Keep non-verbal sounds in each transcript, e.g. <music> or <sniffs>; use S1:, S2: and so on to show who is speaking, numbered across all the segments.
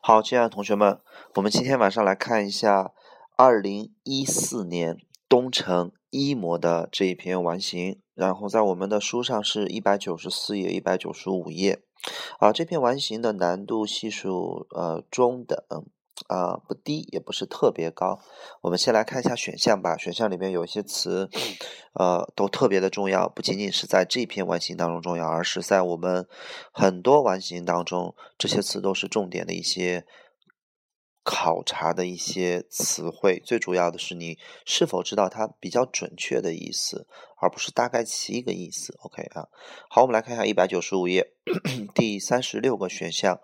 S1: 好，亲爱的同学们，我们今天晚上来看一下二零一四年东城一模的这一篇完形。然后在我们的书上是一百九十四页、一百九十五页。啊，这篇完形的难度系数呃中等，啊不低，也不是特别高。我们先来看一下选项吧。选项里面有一些词，呃，都特别的重要，不仅仅是在这篇完形当中重要，而是在我们很多完形当中，这些词都是重点的一些。考察的一些词汇，最主要的是你是否知道它比较准确的意思，而不是大概其一个意思。OK 啊，好，我们来看一下一百九十五页第三十六个选项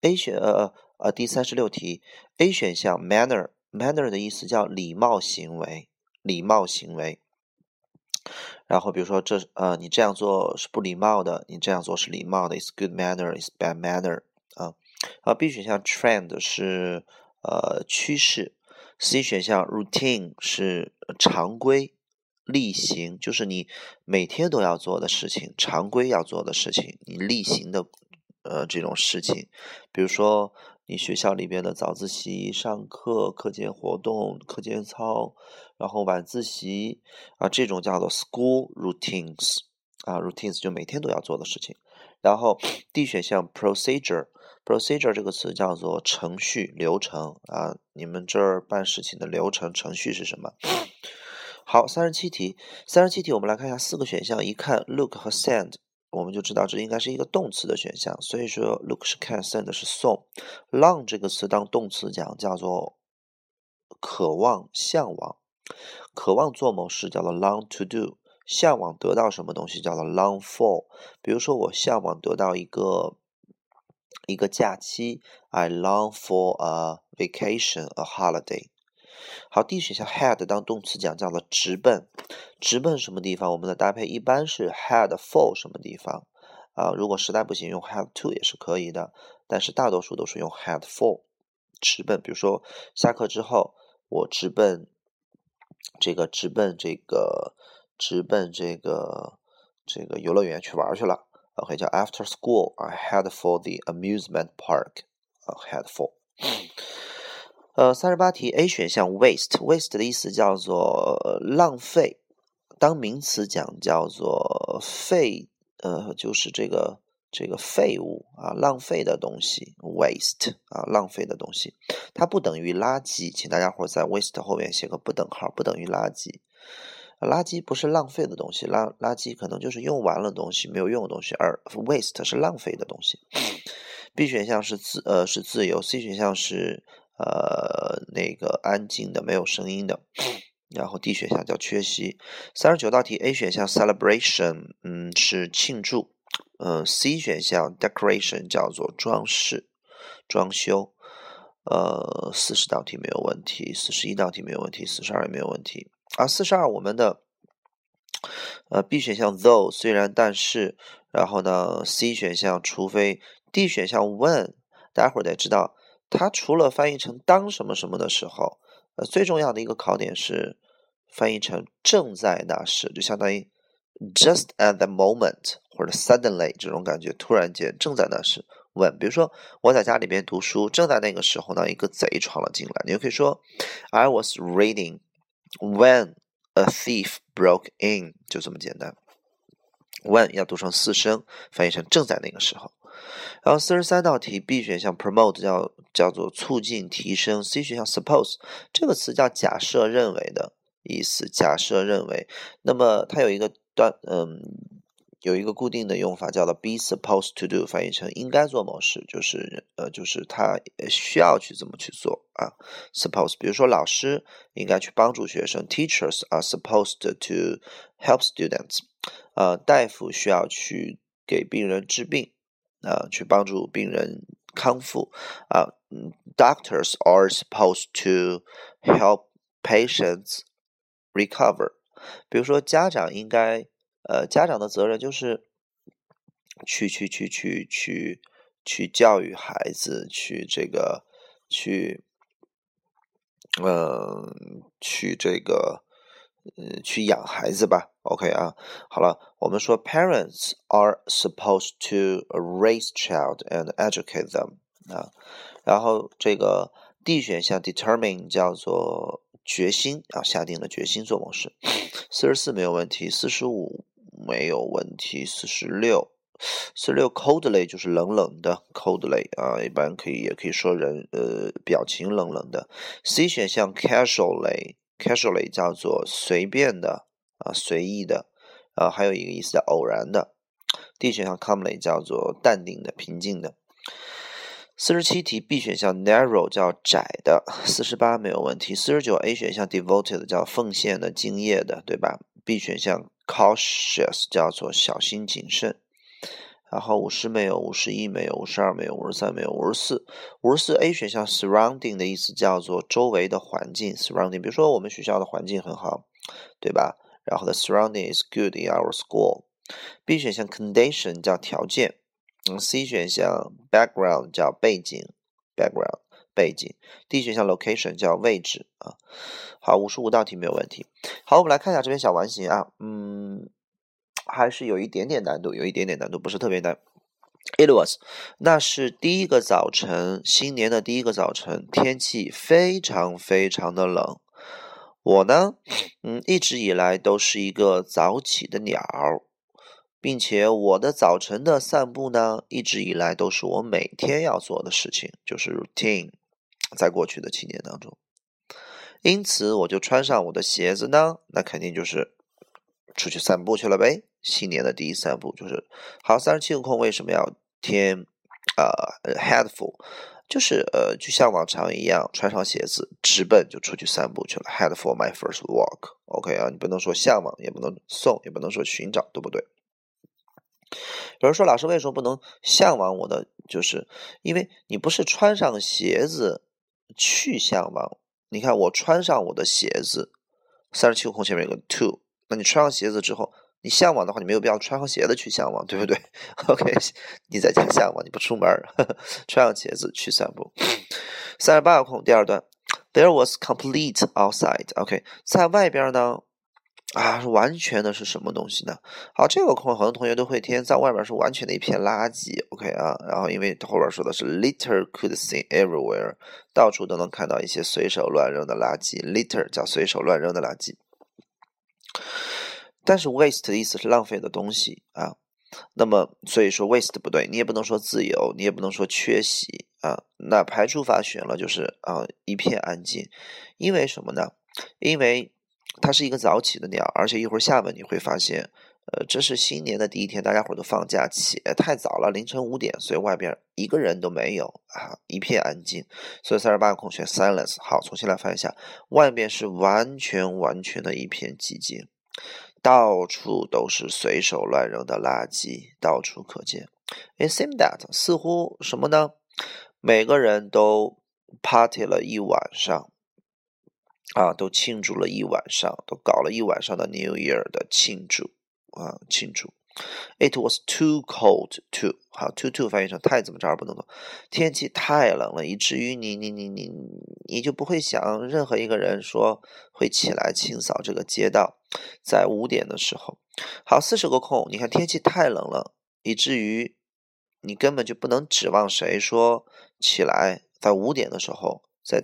S1: ，A 选呃呃呃第三十六题，A 选项 manner，manner 的意思叫礼貌行为，礼貌行为。然后比如说这呃你这样做是不礼貌的，你这样做是礼貌的，is good manner，is bad manner 啊。啊，B 选项 trend 是呃趋势，C 选项 routine 是常规例行，就是你每天都要做的事情，常规要做的事情，你例行的呃这种事情，比如说你学校里边的早自习、上课、课间活动、课间操，然后晚自习啊，这种叫做 school routines 啊，routines 就每天都要做的事情。然后 D 选项 procedure。procedure 这个词叫做程序、流程啊，你们这儿办事情的流程、程序是什么？好，三十七题，三十七题，我们来看一下四个选项，一看 look 和 send，我们就知道这应该是一个动词的选项，所以说 look 是看，send 是送。long 这个词当动词讲叫做渴望、向往，渴望做某事叫做 long to do，向往得到什么东西叫做 long for。比如说我向往得到一个。一个假期，I long for a vacation, a holiday。好，D 选项 head 当动词讲叫做直奔，直奔什么地方？我们的搭配一般是 head for 什么地方啊？如果实在不行，用 have to 也是可以的，但是大多数都是用 head for 直奔。比如说下课之后，我直奔这个直奔这个直奔这个这个游乐园去玩去了。OK，叫 After school, I head for the amusement park. 啊 Head for。呃，三十八题 A 选项 waste，waste 的意思叫做浪费，当名词讲叫做废，呃，就是这个这个废物啊，浪费的东西，waste 啊，浪费的东西，它不等于垃圾，请大家伙在 waste 后面写个不等号，不等于垃圾。垃圾不是浪费的东西，垃垃圾可能就是用完了东西，没有用的东西，而 waste 是浪费的东西。B 选项是自呃是自由，C 选项是呃那个安静的，没有声音的。然后 D 选项叫缺席。三十九道题 A 选项 celebration，嗯是庆祝，嗯 C 选项 decoration 叫做装饰、装修。呃四十道题没有问题，四十一道题没有问题，四十二也没有问题。啊，四十二，我们的呃 B 选项 though 虽然但是，然后呢 C 选项除非 D 选项 when，大家伙得知道，它除了翻译成当什么什么的时候，呃最重要的一个考点是翻译成正在那时，就相当于 just at the moment 或者 suddenly 这种感觉，突然间正在那时。when，比如说我在家里边读书，正在那个时候呢，一个贼闯了进来，你就可以说 I was reading。When a thief broke in，就这么简单。When 要读成四声，翻译成正在那个时候。然后四十三道题，B 选项 promote 叫叫做促进提升，C 选项 suppose 这个词叫假设认为的意思，假设认为。那么它有一个段，嗯。有一个固定的用法叫做 be supposed to do，翻译成应该做某事，就是呃，就是他需要去怎么去做啊。Suppose，比如说老师应该去帮助学生，teachers are supposed to help students。呃，大夫需要去给病人治病，啊，去帮助病人康复啊。Doctors are supposed to help patients recover。比如说家长应该。呃，家长的责任就是去去去去去去教育孩子，去这个去，嗯，去这个，呃，去养孩子吧。OK 啊，好了，我们说 parents are supposed to raise child and educate them。啊。然后这个 D 选项 determine 叫做决心啊，下定了决心做某事。四十四没有问题，四十五没有问题，四十六。四十六，coldly 就是冷冷的，coldly 啊，一般可以也可以说人呃表情冷冷的。C 选项 casually Casually 叫做随便的啊，随意的啊，还有一个意思叫偶然的。D 选项 calmly 叫做淡定的、平静的。四十七题 B 选项 narrow 叫窄的。四十八没有问题。四十九 A 选项 devoted 叫奉献的、敬业的，对吧？B 选项 cautious 叫做小心谨慎。然后五十没有，五十一没有，五十二没有，五十三没有，五十四，五十四 A 选项 surrounding 的意思叫做周围的环境，surrounding，比如说我们学校的环境很好，对吧？然后 the surrounding is good in our school。B 选项 condition 叫条件，嗯，C 选项 background 叫背景，background 背景，D 选项 location 叫位置啊。好，五十五道题没有问题。好，我们来看一下这篇小完形啊，嗯。还是有一点点难度，有一点点难度，不是特别难。It was，那是第一个早晨，新年的第一个早晨，天气非常非常的冷。我呢，嗯，一直以来都是一个早起的鸟，并且我的早晨的散步呢，一直以来都是我每天要做的事情，就是 routine。在过去的七年当中，因此我就穿上我的鞋子呢，那肯定就是出去散步去了呗。新年的第一散步就是好，三十七个空为什么要填呃 headful？就是呃，就像往常一样，穿上鞋子，直奔就出去散步去了。Head for my first walk，OK 啊，你不能说向往，也不能送，也不能说寻找，对不对？有人说，老师为什么不能向往我的？就是因为你不是穿上鞋子去向往。你看，我穿上我的鞋子，三十七个空前面有个 to，那你穿上鞋子之后。你向往的话，你没有必要穿上鞋子去向往，对不对？OK，<laughs> 你在家向往，你不出门，穿上鞋子去散步。三十八个空，第二段，There was complete outside。OK，在外边呢，啊，是完全的是什么东西呢？好，这个空很多同学都会填，在外边是完全的一片垃圾。OK 啊，然后因为后边说的是 litter could see everywhere，到处都能看到一些随手乱扔的垃圾。litter 叫随手乱扔的垃圾。但是 waste 的意思是浪费的东西啊，那么所以说 waste 不对，你也不能说自由，你也不能说缺席啊。那排除法选了就是啊一片安静，因为什么呢？因为它是一个早起的鸟，而且一会儿下文你会发现，呃，这是新年的第一天，大家伙都放假，起太早了，凌晨五点，所以外边一个人都没有啊，一片安静。所以三十八个空选 silence。好，重新来翻一下，外面是完全完全的一片寂静。到处都是随手乱扔的垃圾，到处可见。It seemed that 似乎什么呢？每个人都 party 了一晚上，啊，都庆祝了一晚上，都搞了一晚上的 New Year 的庆祝啊，庆祝。It was too cold to 好，too too 翻译成太怎么着不能动，天气太冷了，以至于你你你你你就不会想任何一个人说会起来清扫这个街道，在五点的时候，好四十个空，你看天气太冷了，以至于你根本就不能指望谁说起来在五点的时候，在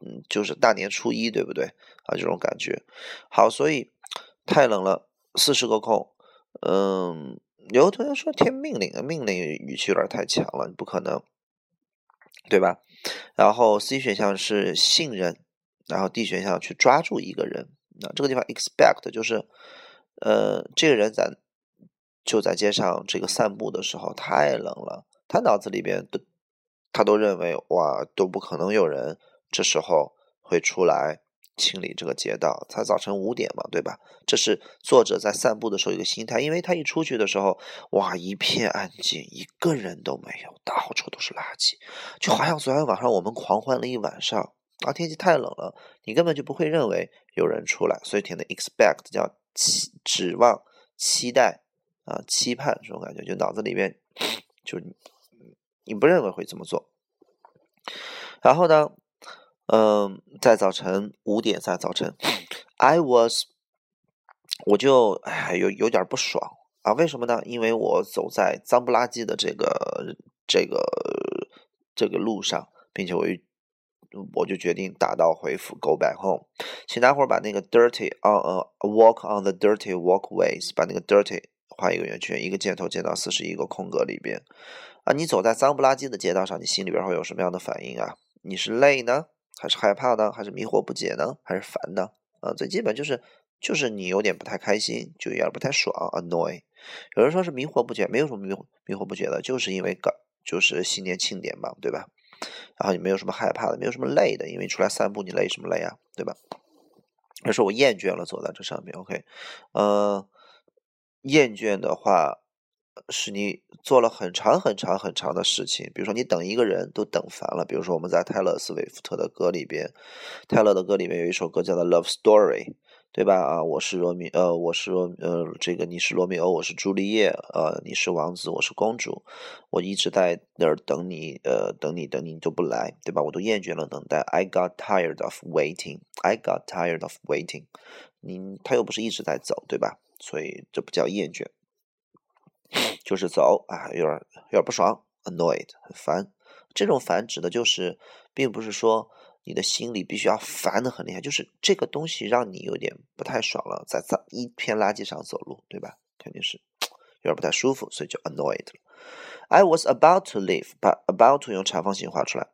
S1: 嗯就是大年初一对不对？啊这种感觉，好，所以太冷了，四十个空。嗯，有的同学说填命令，命令语气有点太强了，不可能，对吧？然后 C 选项是信任，然后 D 选项去抓住一个人。那这个地方 expect 就是，呃，这个人在就在街上这个散步的时候太冷了，他脑子里边都他都认为哇都不可能有人这时候会出来。清理这个街道，才早晨五点嘛，对吧？这是作者在散步的时候一个心态，因为他一出去的时候，哇，一片安静，一个人都没有，到处都是垃圾，就好像昨天晚上我们狂欢了一晚上啊，天气太冷了，你根本就不会认为有人出来，所以填的 expect 叫期指望、期待啊、期盼这种感觉，就脑子里面 <sniffs> 就你不认为会这么做，然后呢？嗯，在早晨五点，在早晨，I was，我就哎有有点不爽啊，为什么呢？因为我走在脏不拉几的这个这个这个路上，并且我我就决定打道回府，go back home。请大伙儿把那个 dirty on a walk on the dirty walkways，把那个 dirty 画一个圆圈，一个箭头箭到四十一个空格里边。啊，你走在脏不拉几的街道上，你心里边会有什么样的反应啊？你是累呢，还是害怕呢，还是迷惑不解呢，还是烦呢？啊，最基本就是就是你有点不太开心，就有点不太爽，annoy。有人说是迷惑不解，没有什么迷惑迷惑不解的，就是因为搞就是新年庆典嘛，对吧？然后你没有什么害怕的，没有什么累的，因为出来散步你累什么累啊，对吧？而是我厌倦了走在这上面，OK，呃，厌倦的话是你做了很长很长很长的事情，比如说你等一个人都等烦了，比如说我们在泰勒·斯威夫特的歌里边，泰勒的歌里面有一首歌叫做《Love Story》。对吧？啊，我是罗密，呃，我是罗，呃，这个你是罗密欧，我是朱丽叶，呃，你是王子，我是公主，我一直在那儿等你，呃，等你，等你，你都不来，对吧？我都厌倦了等待。I got tired of waiting. I got tired of waiting. 你他又不是一直在走，对吧？所以这不叫厌倦，就是走啊，有点有点不爽，annoyed，很烦。这种烦指的就是，并不是说。你的心里必须要烦的很厉害，就是这个东西让你有点不太爽了，在在一片垃圾上走路，对吧？肯定是有点不太舒服，所以就 annoyed 了。I was about to leave，把 about to 用长方形画出来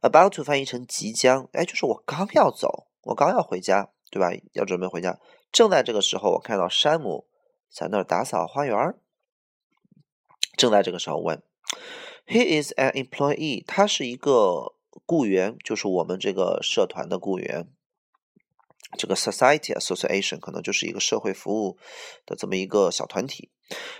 S1: ，about to 翻译成即将，哎，就是我刚要走，我刚要回家，对吧？要准备回家，正在这个时候，我看到山姆在那儿打扫花园。正在这个时候问，He is an employee，他是一个。雇员就是我们这个社团的雇员，这个 society association 可能就是一个社会服务的这么一个小团体。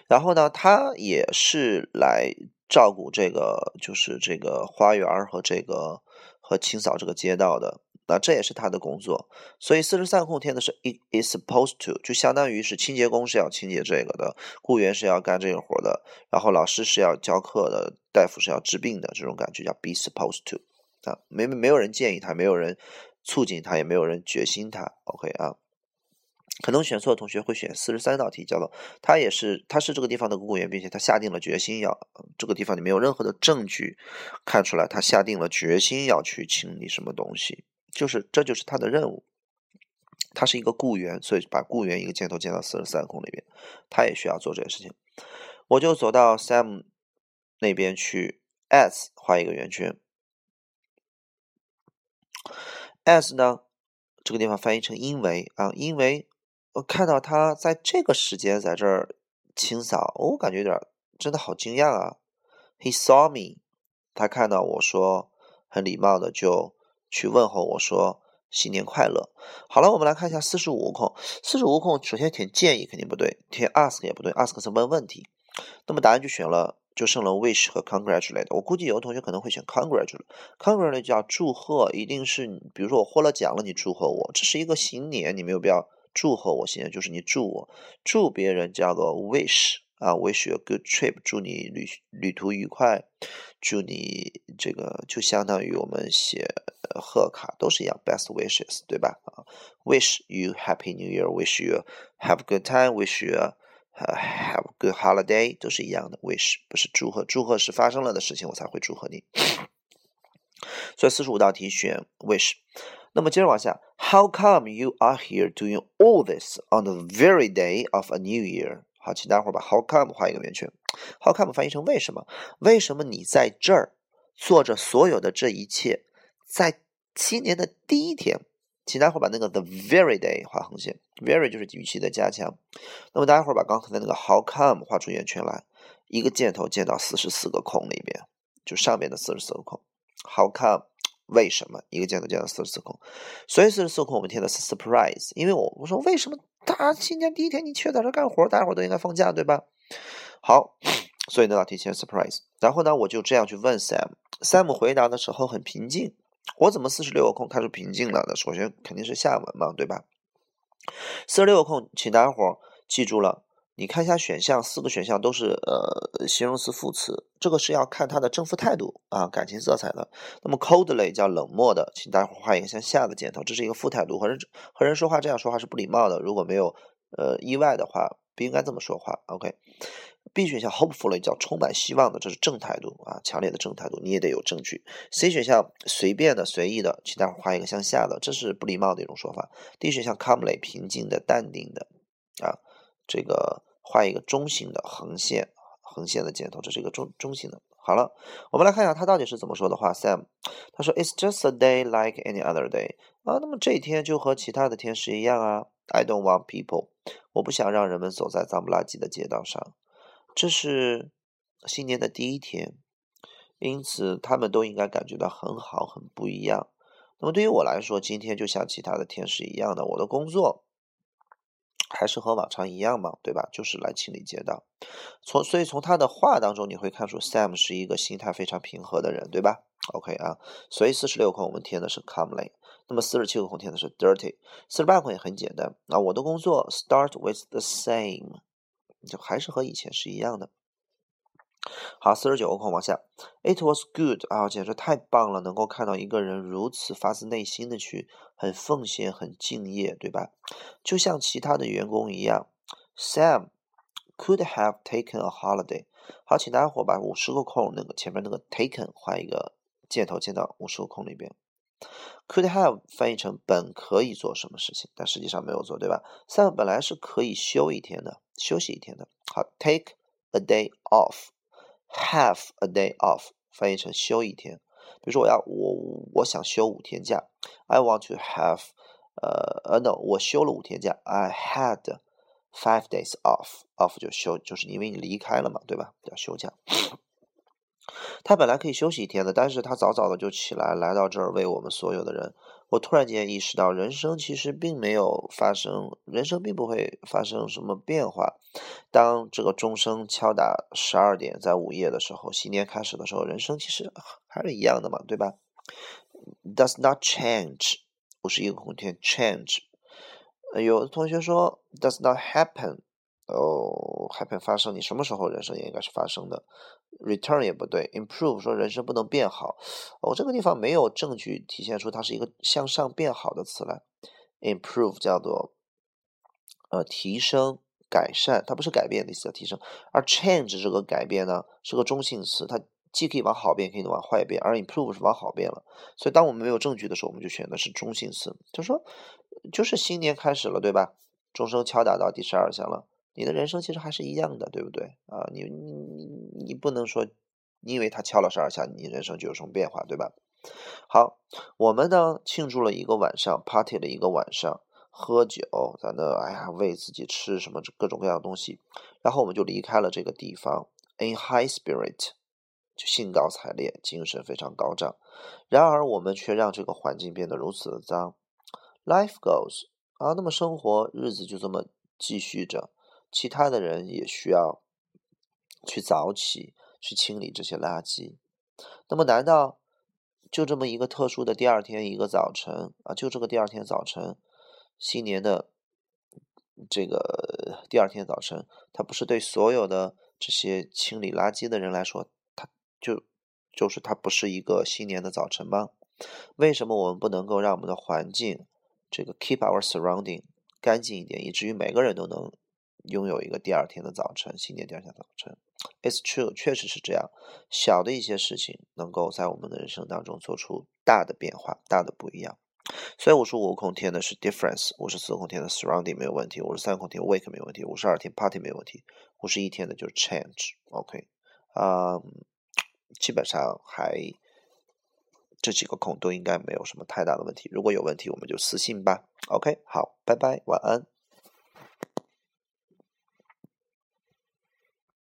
S1: 然后呢，他也是来照顾这个，就是这个花园和这个和清扫这个街道的。那这也是他的工作。所以四十三空填的是 it is supposed to，就相当于是清洁工是要清洁这个的，雇员是要干这个活的，然后老师是要教课的，大夫是要治病的，这种感觉叫 be supposed to。啊，没没有人建议他，没有人促进他，也没有人决心他。OK 啊，可能选错的同学会选四十三道题，叫做他也是他是这个地方的公务员，并且他下定了决心要这个地方你没有任何的证据看出来他下定了决心要去清理什么东西，就是这就是他的任务。他是一个雇员，所以把雇员一个箭头箭到四十三空里边，他也需要做这个事情。我就走到 Sam 那边去，S 画一个圆圈。S 呢，这个地方翻译成因为啊，因为我看到他在这个时间在这儿清扫，我感觉有点真的好惊讶啊。He saw me，他看到我说很礼貌的就去问候我说新年快乐。好了，我们来看一下四十五空，四十五空首先填建议肯定不对，填 ask 也不对，ask 是问问题，那么答案就选了。就剩了 wish 和 congratulate。我估计有的同学可能会选 congratulate。congratulate 叫祝贺，一定是比如说我获了奖了，你祝贺我，这是一个新年，你没有必要祝贺我。新年就是你祝我，祝别人叫做 wish 啊，wish you a good trip，祝你旅旅途愉快，祝你这个就相当于我们写贺卡都是一样，best wishes，对吧？啊，wish you happy new year，wish you have a good time，wish you。Have a good holiday 都是一样的，wish 不是祝贺，祝贺是发生了的事情我才会祝贺你。所以四十五道题选 wish。那么接着往下，How come you are here doing all this on the very day of a new year？好，请大伙儿把 How come 画一个圆圈。How come 翻译成为什么？为什么你在这儿做着所有的这一切，在新年的第一天？请大家伙把那个 the very day 画横线，very 就是语气的加强。那么大家伙把刚才的那个 how come 画出圆圈来，一个箭头箭到四十四个空里边，就上面的四十四个空。how come 为什么一个箭头箭到四十四空？所以四十四空我们填的是 surprise，因为我我说为什么大新年第一天你却在这干活？大家伙都应该放假对吧？好，所以那道题填 surprise。然后呢，我就这样去问 Sam，Sam 回答的时候很平静。我怎么四十六个空开始平静了呢？首先肯定是下文嘛，对吧？四十六个空，请大家伙记住了。你看一下选项，四个选项都是呃形容词副词，这个是要看他的正负态度啊，感情色彩的。那么 coldly 叫冷漠的，请大家伙画一个向下的箭头，这是一个负态度，和人和人说话这样说话是不礼貌的。如果没有呃意外的话，不应该这么说话。OK，B 选项 hopefully 叫充满希望的，这是正态度啊，强烈的正态度，你也得有证据。C 选项随便的、随意的，请待会画一个向下的，这是不礼貌的一种说法。D 选项 calmly 平静的、淡定的啊，这个画一个中型的横线，横线的箭头，这是一个中中型的。好了，我们来看一下他到底是怎么说的话。Sam 他说：“It's just a day like any other day 啊，那么这一天就和其他的天是一样啊。I don't want people，我不想让人们走在脏不拉几的街道上。”这是新年的第一天，因此他们都应该感觉到很好，很不一样。那么对于我来说，今天就像其他的天是一样的，我的工作还是和往常一样嘛，对吧？就是来清理街道。从所以从他的话当中，你会看出 Sam 是一个心态非常平和的人，对吧？OK 啊，所以四十六空我们填的是 calmly，那么四十七个空填的是 dirty，四十八空也很简单。那我的工作 start with the same。就还是和以前是一样的。好，四十九个空往下。It was good 啊，简直太棒了，能够看到一个人如此发自内心的去很奉献、很敬业，对吧？就像其他的员工一样。Sam could have taken a holiday。好，请大家伙把五十个空那个前面那个 taken 画一个箭头，箭到五十个空里边。Could have 翻译成本可以做什么事情，但实际上没有做，对吧？Sam 本来是可以休一天的，休息一天的。好，take a day off Have a day off 翻译成休一天。比如说我要我我想休五天假，I want to have 呃呃 no 我休了五天假，I had five days off，off 就休就是因为你离开了嘛，对吧？叫休假。他本来可以休息一天的，但是他早早的就起来，来到这儿为我们所有的人。我突然间意识到，人生其实并没有发生，人生并不会发生什么变化。当这个钟声敲打十二点，在午夜的时候，新年开始的时候，人生其实还是一样的嘛，对吧？Does not change，不是一个空天 change。有的同学说，Does not happen。哦，happen 发生，你什么时候人生也应该是发生的。return 也不对，improve 说人生不能变好。哦，这个地方没有证据体现出它是一个向上变好的词来。improve 叫做呃提升、改善，它不是改变的意思，叫提升。而 change 这个改变呢，是个中性词，它既可以往好变，可以往坏变。而 improve 是往好变了。所以当我们没有证据的时候，我们就选的是中性词。就说就是新年开始了，对吧？钟声敲打到第十二响了。你的人生其实还是一样的，对不对啊？你你你你不能说，你以为他敲了十二下，你人生就有什么变化，对吧？好，我们呢庆祝了一个晚上，party 了一个晚上，喝酒，在那哎呀喂自己吃什么各种各样的东西，然后我们就离开了这个地方，in high spirit，就兴高采烈，精神非常高涨。然而我们却让这个环境变得如此的脏。Life goes 啊，那么生活日子就这么继续着。其他的人也需要去早起去清理这些垃圾。那么，难道就这么一个特殊的第二天一个早晨啊？就这个第二天早晨，新年的这个第二天早晨，它不是对所有的这些清理垃圾的人来说，它就就是它不是一个新年的早晨吗？为什么我们不能够让我们的环境这个 keep our surrounding 干净一点，以至于每个人都能？拥有一个第二天的早晨，新年第二天早晨，It's true，确实是这样。小的一些事情能够在我们的人生当中做出大的变化，大的不一样。所以我说五空填的是 difference，五十四空填的 surrounding 没有问题，五十三空填 wake 没有问题，五十二天 party 没有问题，五十一天的就是 change。OK，啊，基本上还这几个空都应该没有什么太大的问题。如果有问题，我们就私信吧。OK，好，拜拜，晚安。